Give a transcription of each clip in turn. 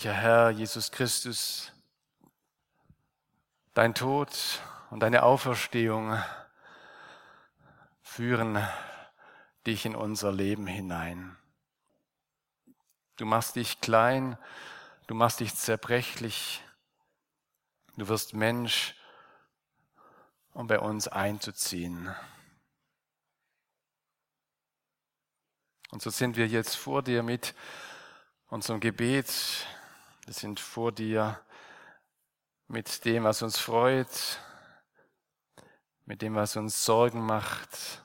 Lebendiger Herr Jesus Christus, dein Tod und deine Auferstehung führen dich in unser Leben hinein. Du machst dich klein, du machst dich zerbrechlich, du wirst Mensch, um bei uns einzuziehen. Und so sind wir jetzt vor dir mit unserem Gebet. Wir sind vor dir mit dem, was uns freut, mit dem, was uns Sorgen macht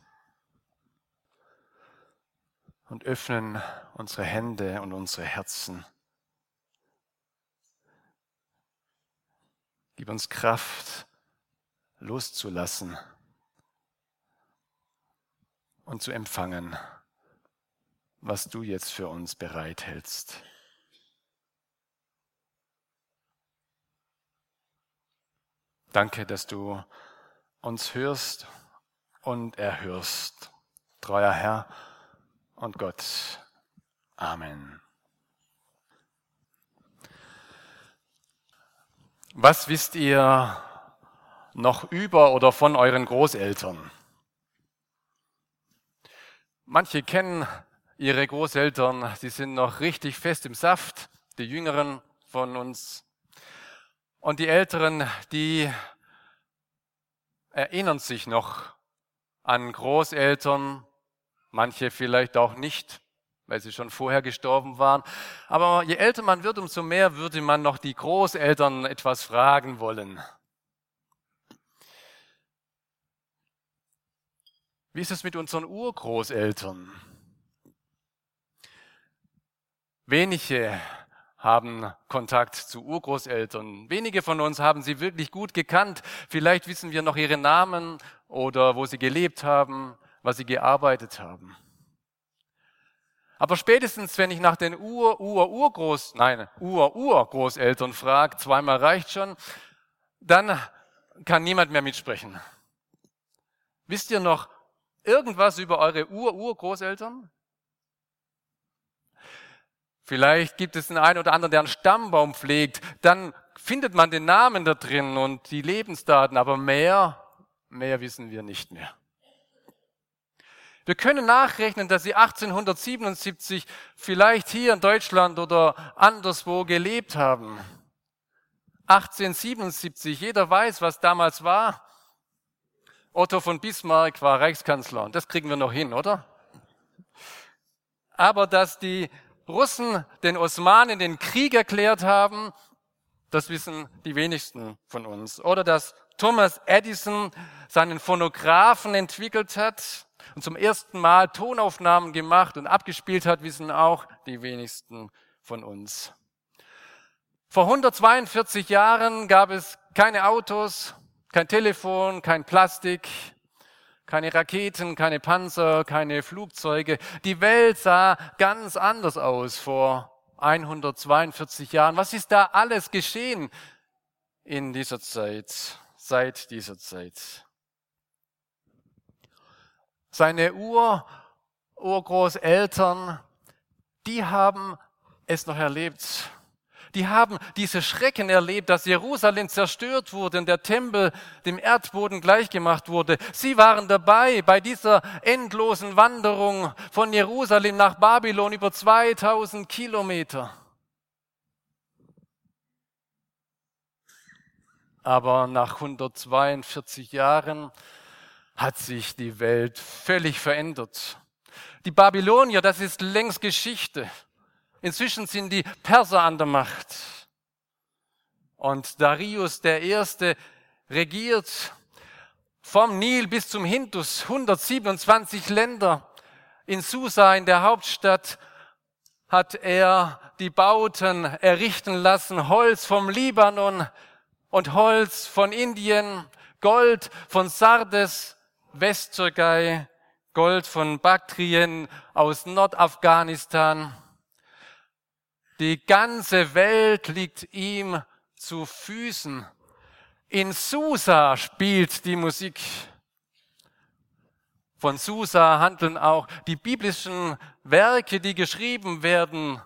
und öffnen unsere Hände und unsere Herzen. Gib uns Kraft, loszulassen und zu empfangen was du jetzt für uns bereithältst. Danke, dass du uns hörst und erhörst, treuer Herr und Gott. Amen. Was wisst ihr noch über oder von euren Großeltern? Manche kennen ihre Großeltern, die sind noch richtig fest im Saft, die Jüngeren von uns. Und die Älteren, die erinnern sich noch an Großeltern, manche vielleicht auch nicht, weil sie schon vorher gestorben waren. Aber je älter man wird, umso mehr würde man noch die Großeltern etwas fragen wollen. Wie ist es mit unseren Urgroßeltern? Wenige haben Kontakt zu Urgroßeltern. Wenige von uns haben sie wirklich gut gekannt. Vielleicht wissen wir noch ihre Namen oder wo sie gelebt haben, was sie gearbeitet haben. Aber spätestens, wenn ich nach den Ur, Ur, Urgroß, nein, Ur, Urgroßeltern frage, zweimal reicht schon, dann kann niemand mehr mitsprechen. Wisst ihr noch irgendwas über eure Ur, Urgroßeltern? Vielleicht gibt es den einen oder anderen, der einen Stammbaum pflegt. Dann findet man den Namen da drin und die Lebensdaten, aber mehr, mehr wissen wir nicht mehr. Wir können nachrechnen, dass sie 1877 vielleicht hier in Deutschland oder anderswo gelebt haben. 1877, jeder weiß, was damals war. Otto von Bismarck war Reichskanzler und das kriegen wir noch hin, oder? Aber dass die Russen den Osmanen den Krieg erklärt haben, das wissen die wenigsten von uns. Oder dass Thomas Edison seinen Phonographen entwickelt hat und zum ersten Mal Tonaufnahmen gemacht und abgespielt hat, wissen auch die wenigsten von uns. Vor 142 Jahren gab es keine Autos, kein Telefon, kein Plastik, keine Raketen, keine Panzer, keine Flugzeuge. Die Welt sah ganz anders aus vor 142 Jahren. Was ist da alles geschehen in dieser Zeit, seit dieser Zeit? Seine Ur, Urgroßeltern, die haben es noch erlebt die haben diese Schrecken erlebt, dass Jerusalem zerstört wurde und der Tempel dem Erdboden gleichgemacht wurde. Sie waren dabei bei dieser endlosen Wanderung von Jerusalem nach Babylon über 2000 Kilometer. Aber nach 142 Jahren hat sich die Welt völlig verändert. Die Babylonier, das ist längst Geschichte. Inzwischen sind die Perser an der Macht. Und Darius der Erste regiert vom Nil bis zum Hindus 127 Länder. In Susa, in der Hauptstadt, hat er die Bauten errichten lassen, Holz vom Libanon und Holz von Indien, Gold von Sardes, Westtürkei, Gold von Baktrien aus Nordafghanistan. Die ganze Welt liegt ihm zu Füßen. In Susa spielt die Musik. Von Susa handeln auch die biblischen Werke, die geschrieben werden.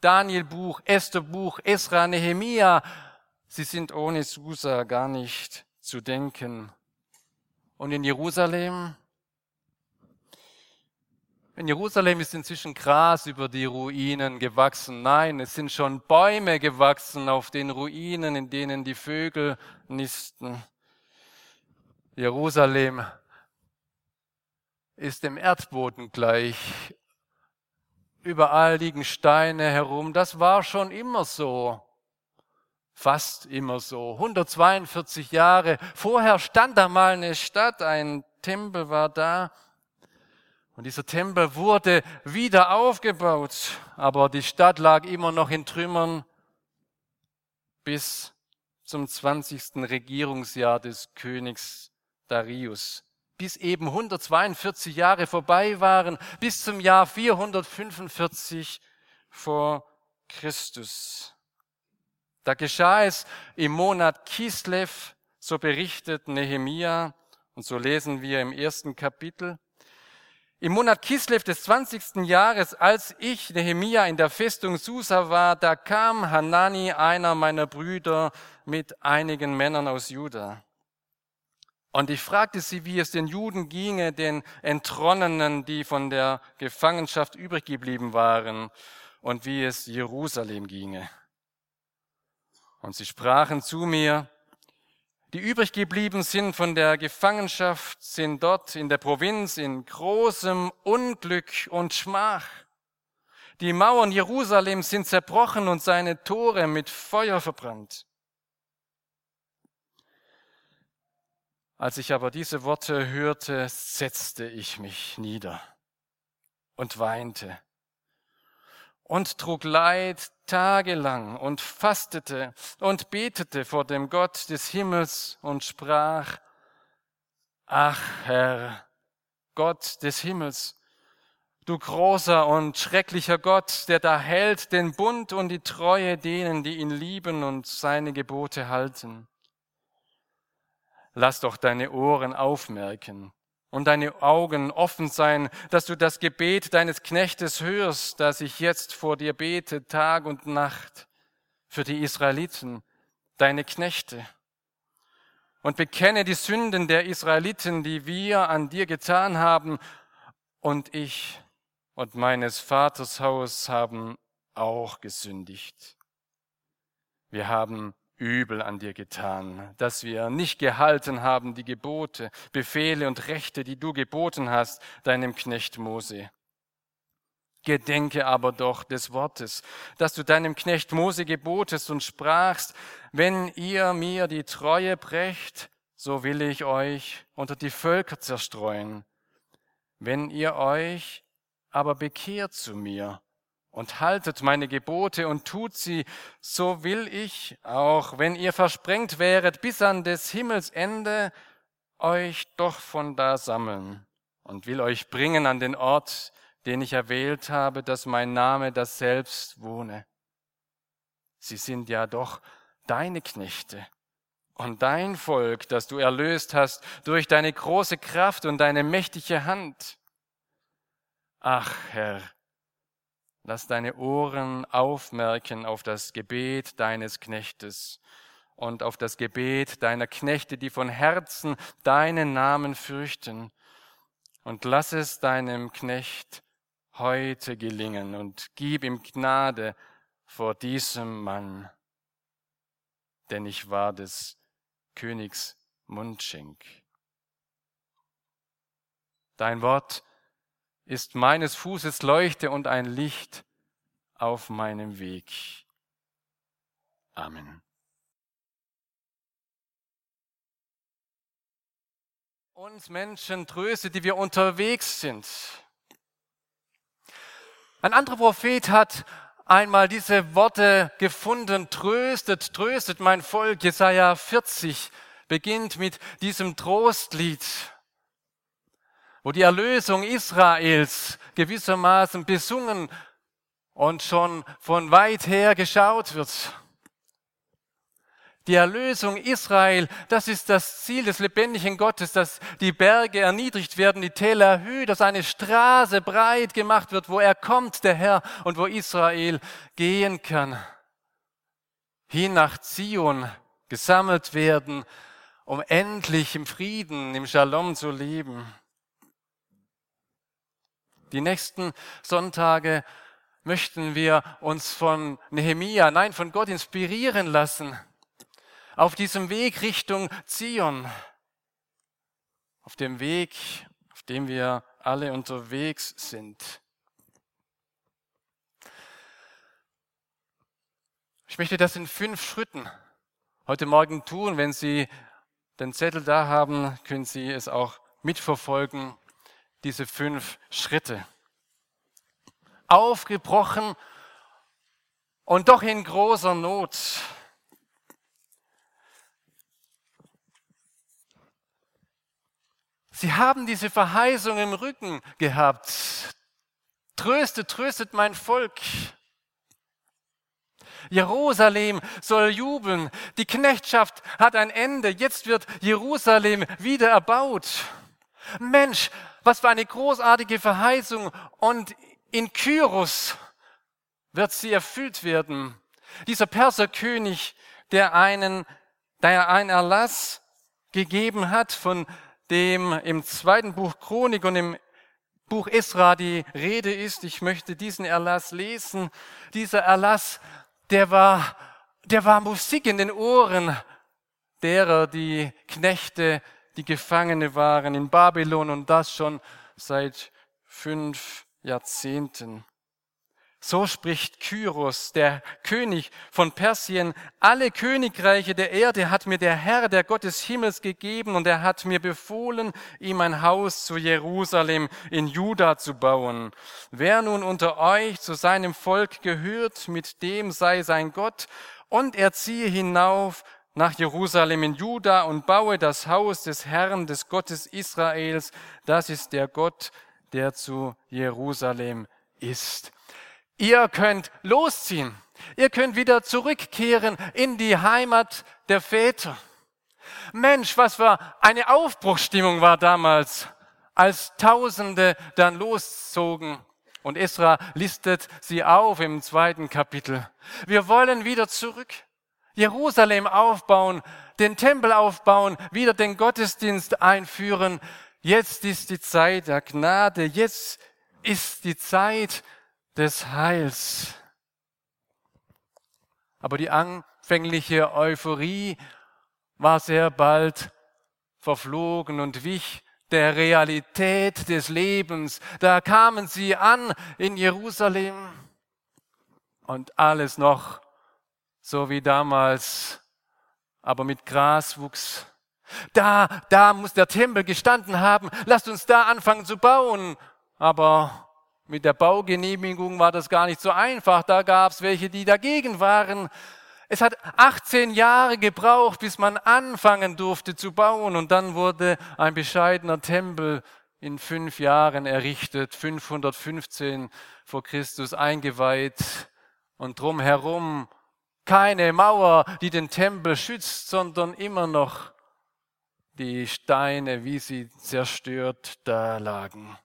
Danielbuch, Estherbuch, Esra, Nehemia. Sie sind ohne Susa gar nicht zu denken. Und in Jerusalem in Jerusalem ist inzwischen Gras über die Ruinen gewachsen. Nein, es sind schon Bäume gewachsen auf den Ruinen, in denen die Vögel nisten. Jerusalem ist dem Erdboden gleich. Überall liegen Steine herum. Das war schon immer so. Fast immer so. 142 Jahre vorher stand da mal eine Stadt, ein Tempel war da. Und dieser Tempel wurde wieder aufgebaut, aber die Stadt lag immer noch in Trümmern bis zum 20. Regierungsjahr des Königs Darius. Bis eben 142 Jahre vorbei waren, bis zum Jahr 445 vor Christus. Da geschah es im Monat Kislev, so berichtet Nehemia, und so lesen wir im ersten Kapitel, im Monat Kislev des 20. Jahres, als ich, Nehemia, in der Festung Susa war, da kam Hanani, einer meiner Brüder, mit einigen Männern aus Juda. Und ich fragte sie, wie es den Juden ginge, den Entronnenen, die von der Gefangenschaft übrig geblieben waren, und wie es Jerusalem ginge. Und sie sprachen zu mir, die übrig geblieben sind von der Gefangenschaft, sind dort in der Provinz in großem Unglück und Schmach. Die Mauern Jerusalems sind zerbrochen und seine Tore mit Feuer verbrannt. Als ich aber diese Worte hörte, setzte ich mich nieder und weinte und trug Leid tagelang und fastete und betete vor dem Gott des Himmels und sprach, Ach Herr, Gott des Himmels, du großer und schrecklicher Gott, der da hält den Bund und die Treue denen, die ihn lieben und seine Gebote halten. Lass doch deine Ohren aufmerken und deine Augen offen sein, dass du das Gebet deines Knechtes hörst, das ich jetzt vor dir bete, Tag und Nacht, für die Israeliten, deine Knechte. Und bekenne die Sünden der Israeliten, die wir an dir getan haben, und ich und meines Vaters Haus haben auch gesündigt. Wir haben übel an dir getan, dass wir nicht gehalten haben die Gebote, Befehle und Rechte, die du geboten hast, deinem Knecht Mose. Gedenke aber doch des Wortes, dass du deinem Knecht Mose gebotest und sprachst, wenn ihr mir die Treue brecht, so will ich euch unter die Völker zerstreuen. Wenn ihr euch aber bekehrt zu mir und haltet meine Gebote und tut sie, so will ich, auch wenn ihr versprengt wäret bis an des Himmels Ende, euch doch von da sammeln und will euch bringen an den Ort, den ich erwählt habe, dass mein Name das selbst wohne. Sie sind ja doch deine Knechte und dein Volk, das du erlöst hast durch deine große Kraft und deine mächtige Hand. Ach Herr, Lass deine Ohren aufmerken auf das Gebet deines Knechtes und auf das Gebet deiner Knechte, die von Herzen deinen Namen fürchten. Und lass es deinem Knecht heute gelingen und gib ihm Gnade vor diesem Mann, denn ich war des Königs Mundschenk. Dein Wort ist meines Fußes Leuchte und ein Licht auf meinem Weg. Amen. Uns Menschen tröste, die wir unterwegs sind. Ein anderer Prophet hat einmal diese Worte gefunden, tröstet, tröstet mein Volk. Jesaja 40 beginnt mit diesem Trostlied, wo die Erlösung Israels gewissermaßen besungen und schon von weit her geschaut wird. Die Erlösung Israel, das ist das Ziel des lebendigen Gottes, dass die Berge erniedrigt werden, die Täler erhöht, dass eine Straße breit gemacht wird, wo er kommt, der Herr, und wo Israel gehen kann. Hin nach Zion gesammelt werden, um endlich im Frieden, im Shalom zu leben. Die nächsten Sonntage möchten wir uns von Nehemia, nein, von Gott inspirieren lassen auf diesem Weg Richtung Zion, auf dem Weg, auf dem wir alle unterwegs sind. Ich möchte das in fünf Schritten heute Morgen tun. Wenn Sie den Zettel da haben, können Sie es auch mitverfolgen, diese fünf Schritte. Aufgebrochen und doch in großer Not. Sie haben diese Verheißung im Rücken gehabt. Tröstet, tröstet mein Volk. Jerusalem soll jubeln. Die Knechtschaft hat ein Ende. Jetzt wird Jerusalem wieder erbaut. Mensch, was für eine großartige Verheißung. Und in Kyros wird sie erfüllt werden. Dieser Perserkönig, der einen, der einen Erlass gegeben hat von dem im zweiten Buch Chronik und im Buch Esra die Rede ist. Ich möchte diesen Erlass lesen. Dieser Erlass, der war, der war Musik in den Ohren derer, die Knechte, die Gefangene waren in Babylon und das schon seit fünf Jahrzehnten. So spricht Kyros, der König von Persien. Alle Königreiche der Erde hat mir der Herr, der Gott des Himmels gegeben und er hat mir befohlen, ihm ein Haus zu Jerusalem in Juda zu bauen. Wer nun unter euch zu seinem Volk gehört, mit dem sei sein Gott und er ziehe hinauf nach Jerusalem in Juda und baue das Haus des Herrn, des Gottes Israels. Das ist der Gott, der zu Jerusalem ist. Ihr könnt losziehen. Ihr könnt wieder zurückkehren in die Heimat der Väter. Mensch, was für eine Aufbruchsstimmung war damals, als Tausende dann loszogen. Und Esra listet sie auf im zweiten Kapitel. Wir wollen wieder zurück. Jerusalem aufbauen, den Tempel aufbauen, wieder den Gottesdienst einführen. Jetzt ist die Zeit der Gnade. Jetzt ist die Zeit des Heils. Aber die anfängliche Euphorie war sehr bald verflogen und wich der Realität des Lebens. Da kamen sie an in Jerusalem und alles noch so wie damals, aber mit Graswuchs. Da, da muss der Tempel gestanden haben. Lasst uns da anfangen zu bauen. Aber mit der Baugenehmigung war das gar nicht so einfach. Da gab es welche, die dagegen waren. Es hat 18 Jahre gebraucht, bis man anfangen durfte zu bauen. Und dann wurde ein bescheidener Tempel in fünf Jahren errichtet, 515 vor Christus eingeweiht. Und drumherum keine Mauer, die den Tempel schützt, sondern immer noch die Steine, wie sie zerstört da lagen.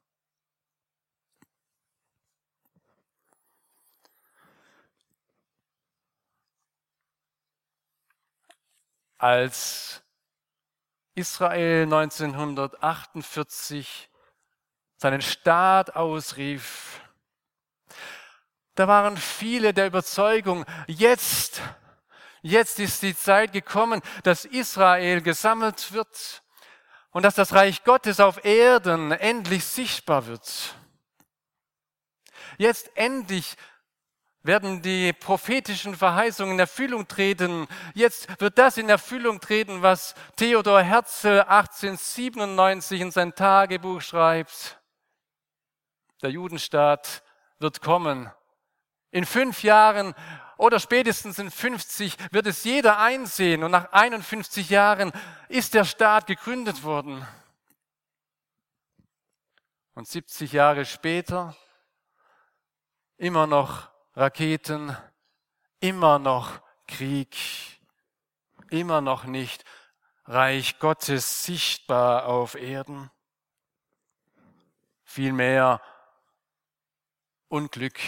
als Israel 1948 seinen Staat ausrief, da waren viele der Überzeugung, jetzt, jetzt ist die Zeit gekommen, dass Israel gesammelt wird und dass das Reich Gottes auf Erden endlich sichtbar wird. Jetzt endlich werden die prophetischen Verheißungen in Erfüllung treten. Jetzt wird das in Erfüllung treten, was Theodor Herzl 1897 in sein Tagebuch schreibt. Der Judenstaat wird kommen. In fünf Jahren oder spätestens in 50 wird es jeder einsehen und nach 51 Jahren ist der Staat gegründet worden. Und 70 Jahre später immer noch Raketen, immer noch Krieg, immer noch nicht Reich Gottes sichtbar auf Erden. Vielmehr Unglück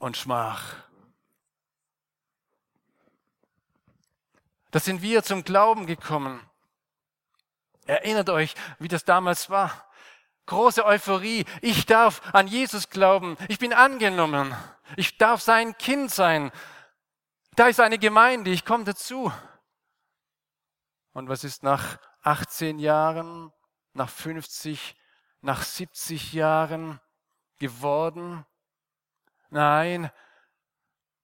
und Schmach. Da sind wir zum Glauben gekommen. Erinnert euch, wie das damals war. Große Euphorie. Ich darf an Jesus glauben. Ich bin angenommen. Ich darf sein Kind sein. Da ist eine Gemeinde. Ich komme dazu. Und was ist nach 18 Jahren, nach 50, nach 70 Jahren geworden? Nein,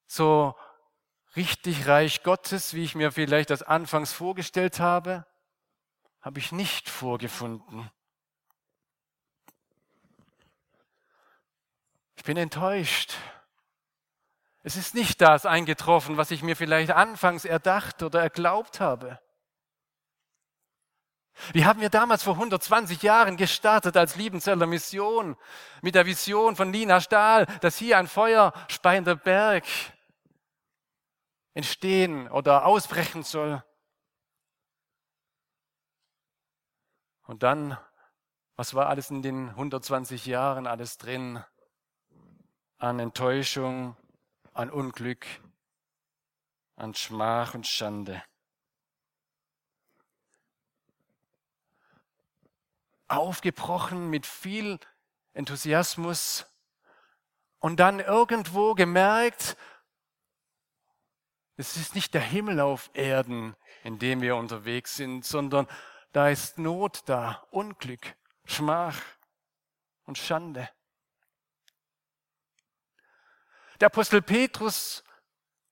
so richtig Reich Gottes, wie ich mir vielleicht das anfangs vorgestellt habe, habe ich nicht vorgefunden. Ich bin enttäuscht. Es ist nicht das eingetroffen, was ich mir vielleicht anfangs erdacht oder erglaubt habe. Wie haben wir damals vor 120 Jahren gestartet als Liebenzeller Mission mit der Vision von Lina Stahl, dass hier ein feuerspeiender Berg entstehen oder ausbrechen soll. Und dann, was war alles in den 120 Jahren alles drin? An Enttäuschung, an Unglück, an Schmach und Schande. Aufgebrochen mit viel Enthusiasmus und dann irgendwo gemerkt, es ist nicht der Himmel auf Erden, in dem wir unterwegs sind, sondern da ist Not da, Unglück, Schmach und Schande. Der Apostel Petrus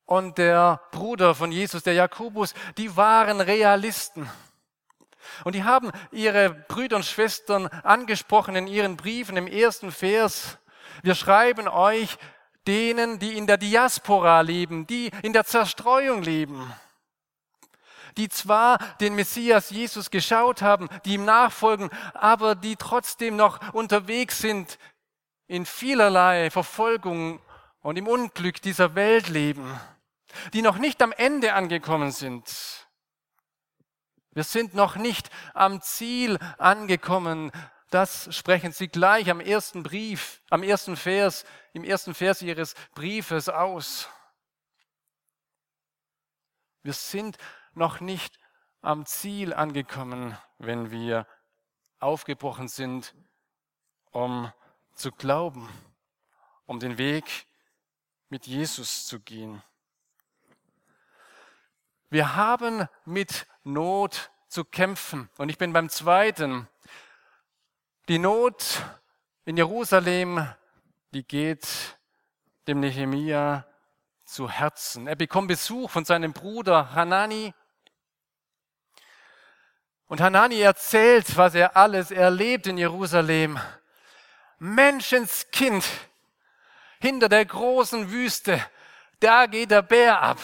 und der Bruder von Jesus, der Jakobus, die waren Realisten. Und die haben ihre Brüder und Schwestern angesprochen in ihren Briefen im ersten Vers. Wir schreiben euch denen, die in der Diaspora leben, die in der Zerstreuung leben, die zwar den Messias Jesus geschaut haben, die ihm nachfolgen, aber die trotzdem noch unterwegs sind in vielerlei Verfolgung und im Unglück dieser Welt leben, die noch nicht am Ende angekommen sind. Wir sind noch nicht am Ziel angekommen. Das sprechen sie gleich am ersten Brief, am ersten Vers, im ersten Vers ihres Briefes aus. Wir sind noch nicht am Ziel angekommen, wenn wir aufgebrochen sind, um zu glauben, um den Weg mit Jesus zu gehen. Wir haben mit Not zu kämpfen. Und ich bin beim zweiten. Die Not in Jerusalem, die geht dem Nehemia zu Herzen. Er bekommt Besuch von seinem Bruder Hanani. Und Hanani erzählt, was er alles erlebt in Jerusalem. Menschenskind hinter der großen Wüste, da geht der Bär ab.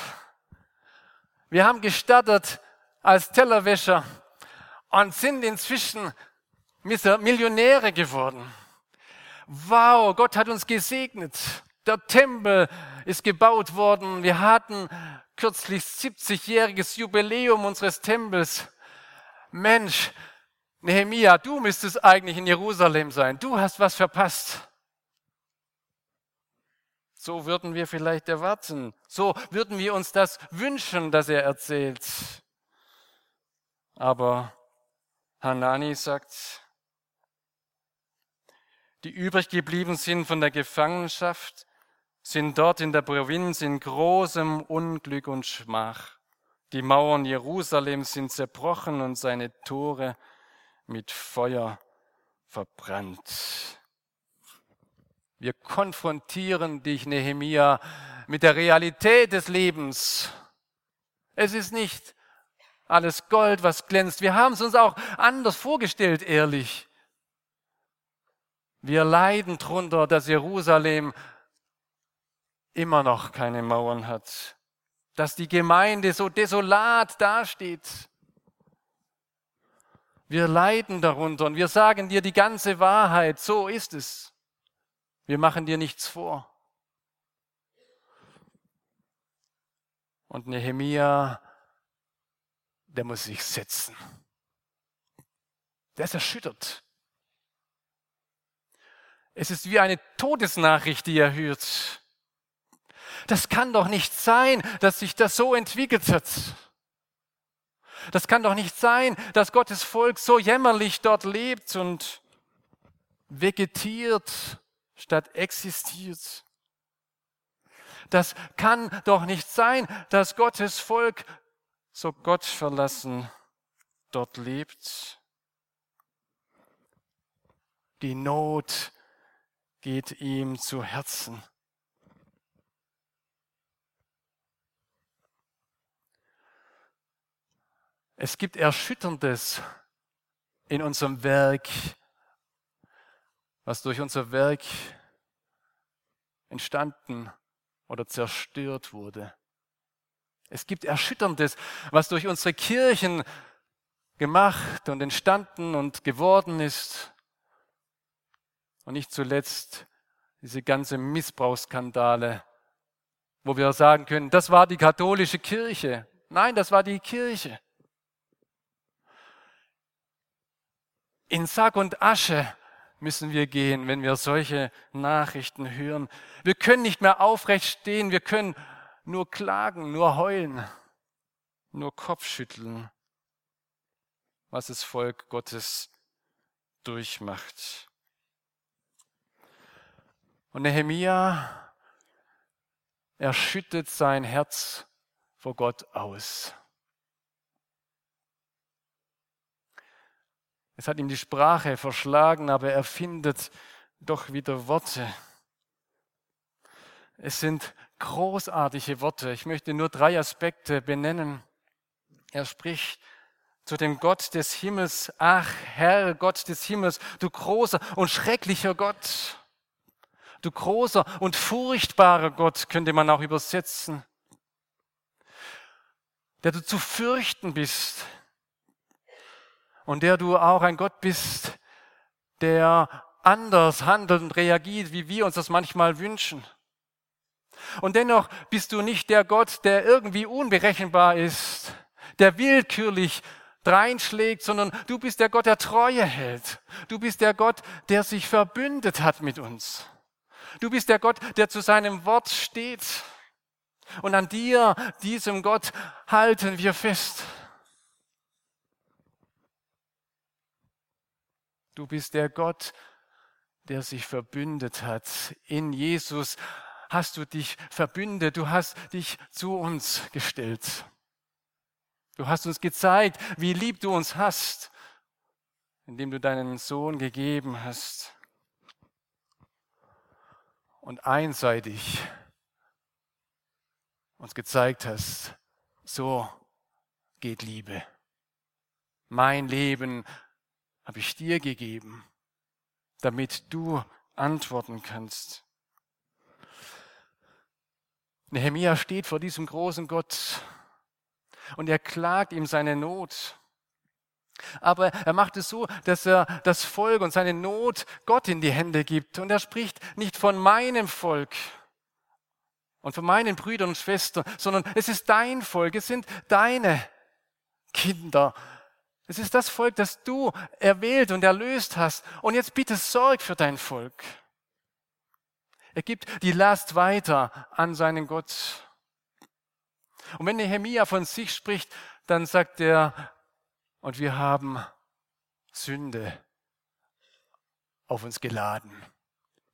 Wir haben gestartet als Tellerwäscher und sind inzwischen Millionäre geworden. Wow, Gott hat uns gesegnet. Der Tempel ist gebaut worden. Wir hatten kürzlich 70-jähriges Jubiläum unseres Tempels. Mensch, Nehemia, du müsstest eigentlich in Jerusalem sein. Du hast was verpasst. So würden wir vielleicht erwarten. So würden wir uns das wünschen, dass er erzählt. Aber Hanani sagt, die übrig geblieben sind von der Gefangenschaft, sind dort in der Provinz in großem Unglück und Schmach. Die Mauern Jerusalems sind zerbrochen und seine Tore mit Feuer verbrannt. Wir konfrontieren dich, Nehemia, mit der Realität des Lebens. Es ist nicht alles Gold, was glänzt. Wir haben es uns auch anders vorgestellt, ehrlich. Wir leiden drunter, dass Jerusalem immer noch keine Mauern hat, dass die Gemeinde so desolat dasteht. Wir leiden darunter und wir sagen dir die ganze Wahrheit, so ist es. Wir machen dir nichts vor. Und Nehemia, der muss sich setzen. Der ist erschüttert. Es ist wie eine Todesnachricht, die er hört. Das kann doch nicht sein, dass sich das so entwickelt hat. Das kann doch nicht sein, dass Gottes Volk so jämmerlich dort lebt und vegetiert statt existiert. Das kann doch nicht sein, dass Gottes Volk so gottverlassen dort lebt. Die Not geht ihm zu Herzen. Es gibt Erschütterndes in unserem Werk, was durch unser Werk entstanden oder zerstört wurde. Es gibt Erschütterndes, was durch unsere Kirchen gemacht und entstanden und geworden ist. Und nicht zuletzt diese ganze Missbrauchsskandale, wo wir sagen können, das war die katholische Kirche. Nein, das war die Kirche. In Sack und Asche müssen wir gehen, wenn wir solche Nachrichten hören. Wir können nicht mehr aufrecht stehen, wir können nur klagen, nur heulen, nur Kopfschütteln, was das Volk Gottes durchmacht. Und Nehemia, er schüttet sein Herz vor Gott aus. Es hat ihm die Sprache verschlagen, aber er findet doch wieder Worte. Es sind großartige Worte. Ich möchte nur drei Aspekte benennen. Er spricht zu dem Gott des Himmels, ach Herr Gott des Himmels, du großer und schrecklicher Gott, du großer und furchtbarer Gott, könnte man auch übersetzen, der du zu fürchten bist, und der du auch ein Gott bist, der anders handelt und reagiert, wie wir uns das manchmal wünschen. Und dennoch bist du nicht der Gott, der irgendwie unberechenbar ist, der willkürlich dreinschlägt, sondern du bist der Gott, der Treue hält. Du bist der Gott, der sich verbündet hat mit uns. Du bist der Gott, der zu seinem Wort steht. Und an dir, diesem Gott, halten wir fest. Du bist der Gott, der sich verbündet hat. In Jesus hast du dich verbündet, du hast dich zu uns gestellt. Du hast uns gezeigt, wie lieb du uns hast, indem du deinen Sohn gegeben hast. Und einseitig uns gezeigt hast, so geht Liebe. Mein Leben habe ich dir gegeben, damit du antworten kannst. Nehemia steht vor diesem großen Gott und er klagt ihm seine Not. Aber er macht es so, dass er das Volk und seine Not Gott in die Hände gibt. Und er spricht nicht von meinem Volk und von meinen Brüdern und Schwestern, sondern es ist dein Volk, es sind deine Kinder, es ist das Volk, das du erwählt und erlöst hast. Und jetzt bitte sorg für dein Volk. Er gibt die Last weiter an seinen Gott. Und wenn Nehemia von sich spricht, dann sagt er, und wir haben Sünde auf uns geladen.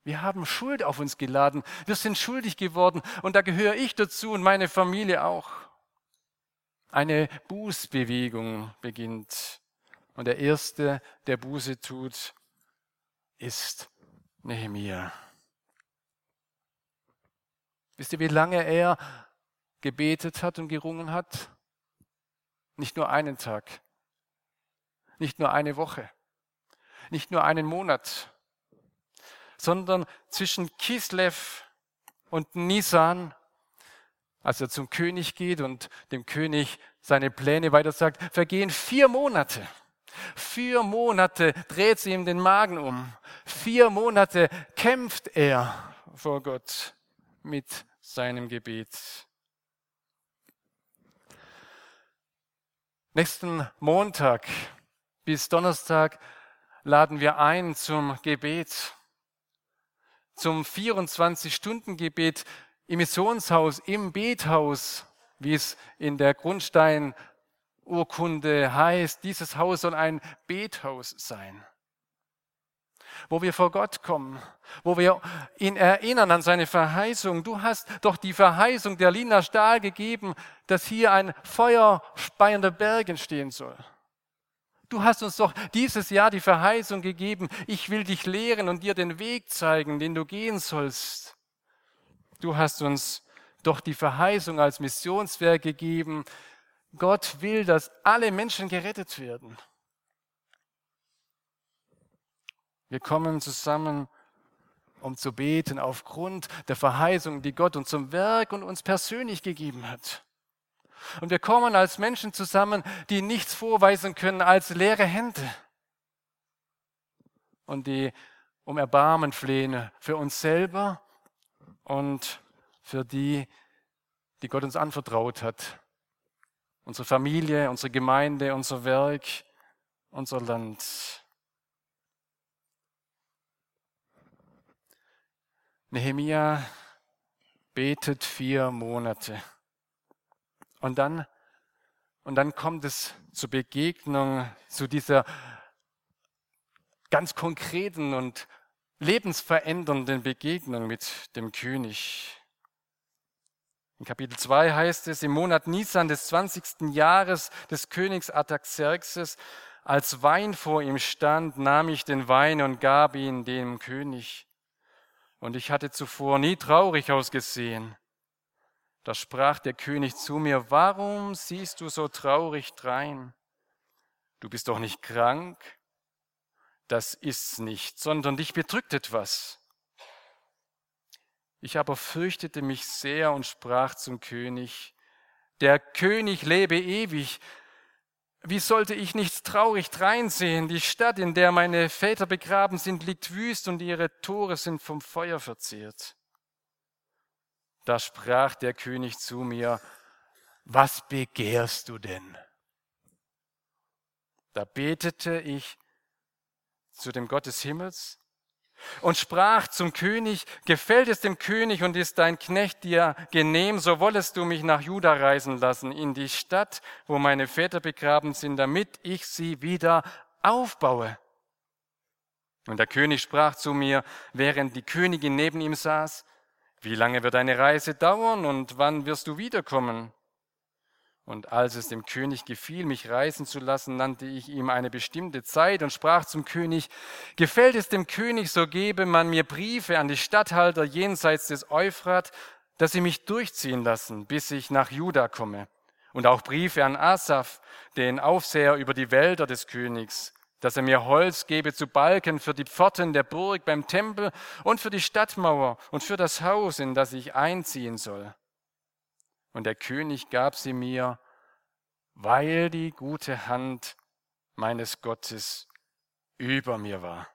Wir haben Schuld auf uns geladen. Wir sind schuldig geworden. Und da gehöre ich dazu und meine Familie auch. Eine Bußbewegung beginnt. Und der Erste, der Buße tut, ist Nehemia. Wisst ihr, wie lange er gebetet hat und gerungen hat? Nicht nur einen Tag, nicht nur eine Woche, nicht nur einen Monat. sondern zwischen Kislev und Nisan, als er zum König geht und dem König seine Pläne weiter sagt, vergehen vier Monate. Vier Monate dreht sie ihm den Magen um. Vier Monate kämpft er vor Gott mit seinem Gebet. Nächsten Montag bis Donnerstag laden wir ein zum Gebet, zum 24-Stunden-Gebet im Missionshaus, im Bethaus, wie es in der Grundsteinurkunde heißt. Dieses Haus soll ein Bethaus sein wo wir vor Gott kommen, wo wir ihn erinnern an seine Verheißung. Du hast doch die Verheißung der Lina Stahl gegeben, dass hier ein feuerspeiender Berg entstehen soll. Du hast uns doch dieses Jahr die Verheißung gegeben, ich will dich lehren und dir den Weg zeigen, den du gehen sollst. Du hast uns doch die Verheißung als Missionswerk gegeben, Gott will, dass alle Menschen gerettet werden. Wir kommen zusammen, um zu beten aufgrund der Verheißung, die Gott uns zum Werk und uns persönlich gegeben hat. Und wir kommen als Menschen zusammen, die nichts vorweisen können als leere Hände. Und die um Erbarmen flehen für uns selber und für die, die Gott uns anvertraut hat. Unsere Familie, unsere Gemeinde, unser Werk, unser Land. Nehemia betet vier Monate. Und dann, und dann kommt es zur Begegnung, zu dieser ganz konkreten und lebensverändernden Begegnung mit dem König. In Kapitel 2 heißt es, im Monat Nisan des 20. Jahres des Königs Artaxerxes, als Wein vor ihm stand, nahm ich den Wein und gab ihn dem König und ich hatte zuvor nie traurig ausgesehen. Da sprach der König zu mir, warum siehst du so traurig drein? Du bist doch nicht krank? Das ist's nicht, sondern dich bedrückt etwas. Ich aber fürchtete mich sehr und sprach zum König, der König lebe ewig, wie sollte ich nicht traurig dreinsehen? Die Stadt, in der meine Väter begraben sind, liegt wüst und ihre Tore sind vom Feuer verzehrt. Da sprach der König zu mir, was begehrst du denn? Da betete ich zu dem Gott des Himmels und sprach zum König, gefällt es dem König und ist dein Knecht dir genehm, so wollest du mich nach Juda reisen lassen, in die Stadt, wo meine Väter begraben sind, damit ich sie wieder aufbaue. Und der König sprach zu mir, während die Königin neben ihm saß, wie lange wird deine Reise dauern und wann wirst du wiederkommen? Und als es dem König gefiel, mich reisen zu lassen, nannte ich ihm eine bestimmte Zeit und sprach zum König, gefällt es dem König, so gebe man mir Briefe an die Statthalter jenseits des Euphrat, dass sie mich durchziehen lassen, bis ich nach Juda komme. Und auch Briefe an Asaph, den Aufseher über die Wälder des Königs, dass er mir Holz gebe zu Balken für die Pforten der Burg beim Tempel und für die Stadtmauer und für das Haus, in das ich einziehen soll und der König gab sie mir, weil die gute Hand meines Gottes über mir war.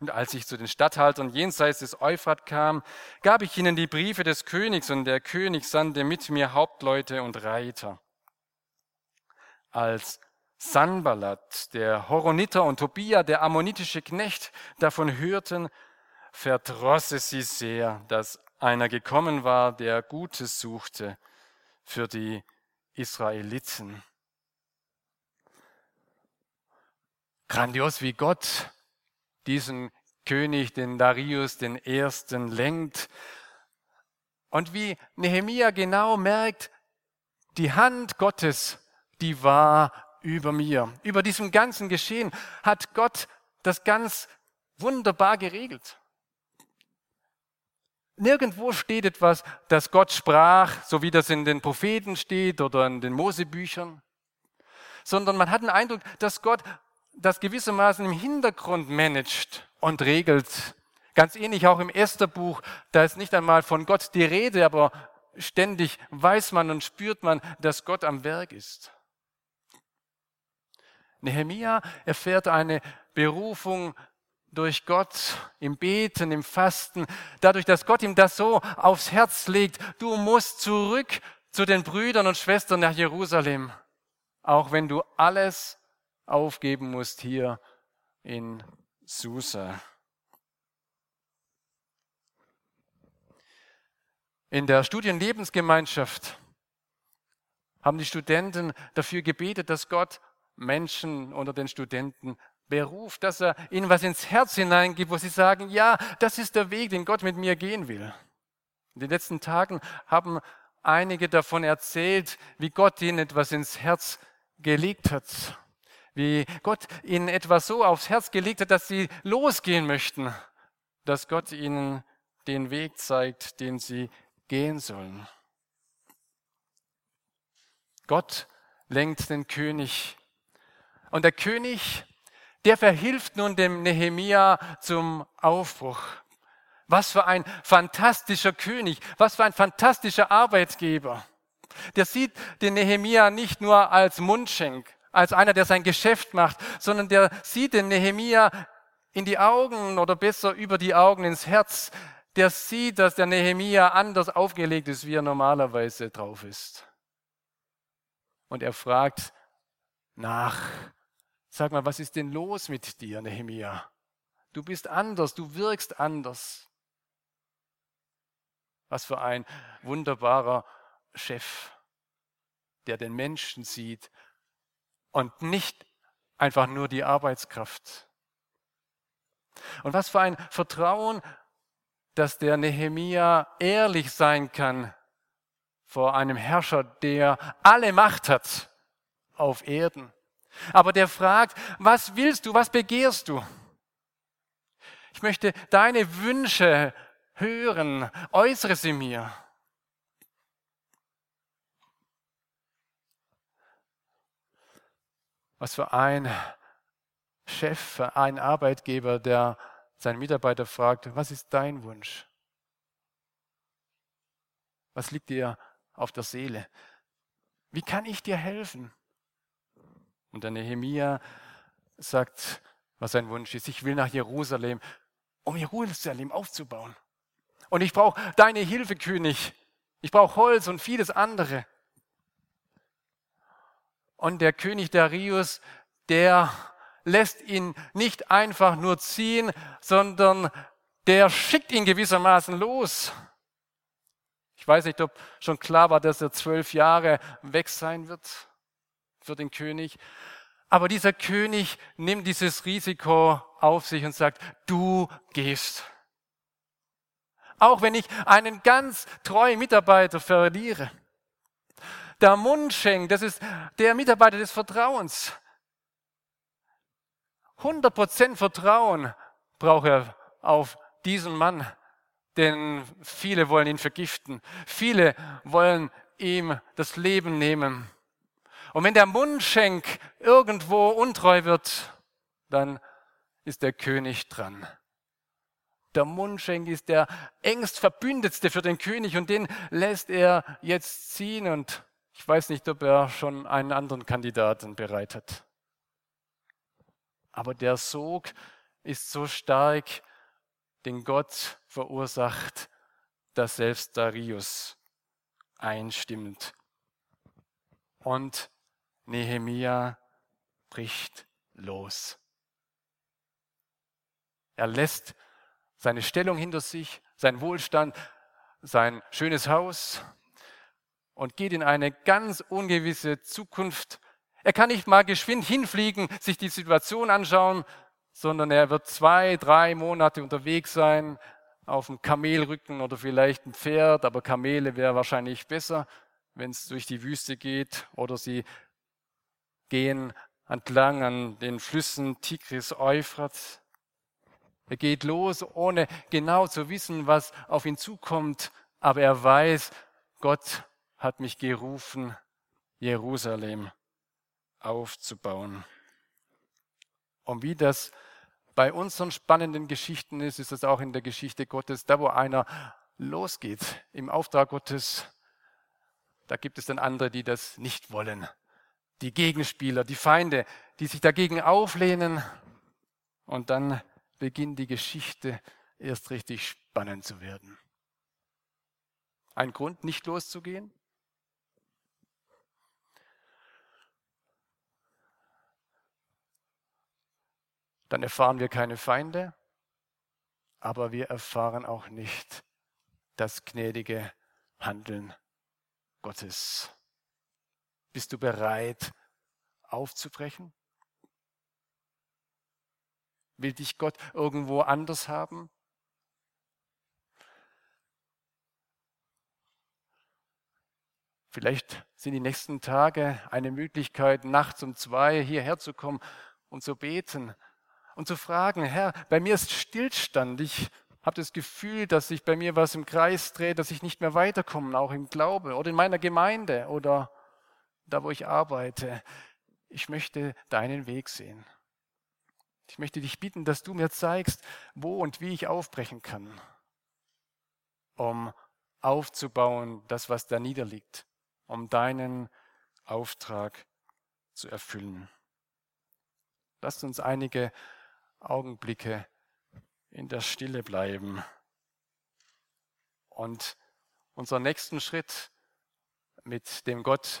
Und als ich zu den Statthaltern jenseits des Euphrat kam, gab ich ihnen die Briefe des Königs und der König sandte mit mir Hauptleute und Reiter. Als Sanballat, der Horoniter und Tobia, der ammonitische Knecht, davon hörten, verdross sie sehr, dass einer gekommen war, der Gutes suchte für die Israeliten. Grandios, wie Gott diesen König, den Darius, den Ersten, lenkt. Und wie Nehemia genau merkt, die Hand Gottes, die war über mir. Über diesem ganzen Geschehen hat Gott das ganz wunderbar geregelt. Nirgendwo steht etwas, dass Gott sprach, so wie das in den Propheten steht oder in den Mosebüchern, sondern man hat den Eindruck, dass Gott das gewissermaßen im Hintergrund managt und regelt. Ganz ähnlich auch im Estherbuch, da ist nicht einmal von Gott die Rede, aber ständig weiß man und spürt man, dass Gott am Werk ist. Nehemia erfährt eine Berufung durch Gott im Beten, im Fasten, dadurch, dass Gott ihm das so aufs Herz legt, du musst zurück zu den Brüdern und Schwestern nach Jerusalem, auch wenn du alles aufgeben musst hier in Susa. In der Studienlebensgemeinschaft haben die Studenten dafür gebetet, dass Gott Menschen unter den Studenten beruft, dass er ihnen was ins Herz hineingibt, wo sie sagen, ja, das ist der Weg, den Gott mit mir gehen will. In den letzten Tagen haben einige davon erzählt, wie Gott ihnen etwas ins Herz gelegt hat, wie Gott ihnen etwas so aufs Herz gelegt hat, dass sie losgehen möchten, dass Gott ihnen den Weg zeigt, den sie gehen sollen. Gott lenkt den König. Und der König, der verhilft nun dem Nehemia zum Aufbruch. Was für ein fantastischer König, was für ein fantastischer Arbeitgeber. Der sieht den Nehemia nicht nur als Mundschenk, als einer, der sein Geschäft macht, sondern der sieht den Nehemia in die Augen oder besser über die Augen ins Herz der sieht, dass der Nehemia anders aufgelegt ist, wie er normalerweise drauf ist. Und er fragt nach, sag mal, was ist denn los mit dir, Nehemia? Du bist anders, du wirkst anders. Was für ein wunderbarer Chef, der den Menschen sieht und nicht einfach nur die Arbeitskraft. Und was für ein Vertrauen dass der Nehemia ehrlich sein kann vor einem Herrscher, der alle Macht hat auf Erden. Aber der fragt, was willst du, was begehrst du? Ich möchte deine Wünsche hören, äußere sie mir. Was für ein Chef, ein Arbeitgeber, der sein Mitarbeiter fragt, was ist dein Wunsch? Was liegt dir auf der Seele? Wie kann ich dir helfen? Und der Nehemia sagt, was sein Wunsch ist. Ich will nach Jerusalem, um Jerusalem aufzubauen. Und ich brauche deine Hilfe, König. Ich brauche Holz und vieles andere. Und der König Darius, der lässt ihn nicht einfach nur ziehen, sondern der schickt ihn gewissermaßen los. Ich weiß nicht, ob schon klar war, dass er zwölf Jahre weg sein wird für den König. Aber dieser König nimmt dieses Risiko auf sich und sagt, du gehst. Auch wenn ich einen ganz treuen Mitarbeiter verliere. Der Mundschenk, das ist der Mitarbeiter des Vertrauens. 100% Vertrauen braucht er auf diesen Mann, denn viele wollen ihn vergiften. Viele wollen ihm das Leben nehmen. Und wenn der Mundschenk irgendwo untreu wird, dann ist der König dran. Der Mundschenk ist der engst Verbündetste für den König und den lässt er jetzt ziehen und ich weiß nicht, ob er schon einen anderen Kandidaten bereit hat. Aber der Sog ist so stark, den Gott verursacht, dass selbst Darius einstimmt. Und Nehemia bricht los. Er lässt seine Stellung hinter sich, sein Wohlstand, sein schönes Haus und geht in eine ganz ungewisse Zukunft er kann nicht mal geschwind hinfliegen, sich die Situation anschauen, sondern er wird zwei, drei Monate unterwegs sein, auf dem Kamelrücken oder vielleicht ein Pferd, aber Kamele wäre wahrscheinlich besser, wenn es durch die Wüste geht oder sie gehen entlang an den Flüssen Tigris, Euphrat. Er geht los, ohne genau zu wissen, was auf ihn zukommt, aber er weiß, Gott hat mich gerufen, Jerusalem aufzubauen. Und wie das bei unseren spannenden Geschichten ist, ist es auch in der Geschichte Gottes, da wo einer losgeht im Auftrag Gottes, da gibt es dann andere, die das nicht wollen. Die Gegenspieler, die Feinde, die sich dagegen auflehnen. Und dann beginnt die Geschichte erst richtig spannend zu werden. Ein Grund, nicht loszugehen? Dann erfahren wir keine Feinde, aber wir erfahren auch nicht das gnädige Handeln Gottes. Bist du bereit aufzubrechen? Will dich Gott irgendwo anders haben? Vielleicht sind die nächsten Tage eine Möglichkeit, nachts um zwei hierher zu kommen und zu beten und zu fragen, Herr, bei mir ist Stillstand. Ich habe das Gefühl, dass sich bei mir was im Kreis dreht, dass ich nicht mehr weiterkomme, auch im Glaube oder in meiner Gemeinde oder da, wo ich arbeite. Ich möchte deinen Weg sehen. Ich möchte dich bitten, dass du mir zeigst, wo und wie ich aufbrechen kann, um aufzubauen, das, was da niederliegt um deinen Auftrag zu erfüllen. Lasst uns einige Augenblicke in der Stille bleiben und unseren nächsten Schritt mit dem Gott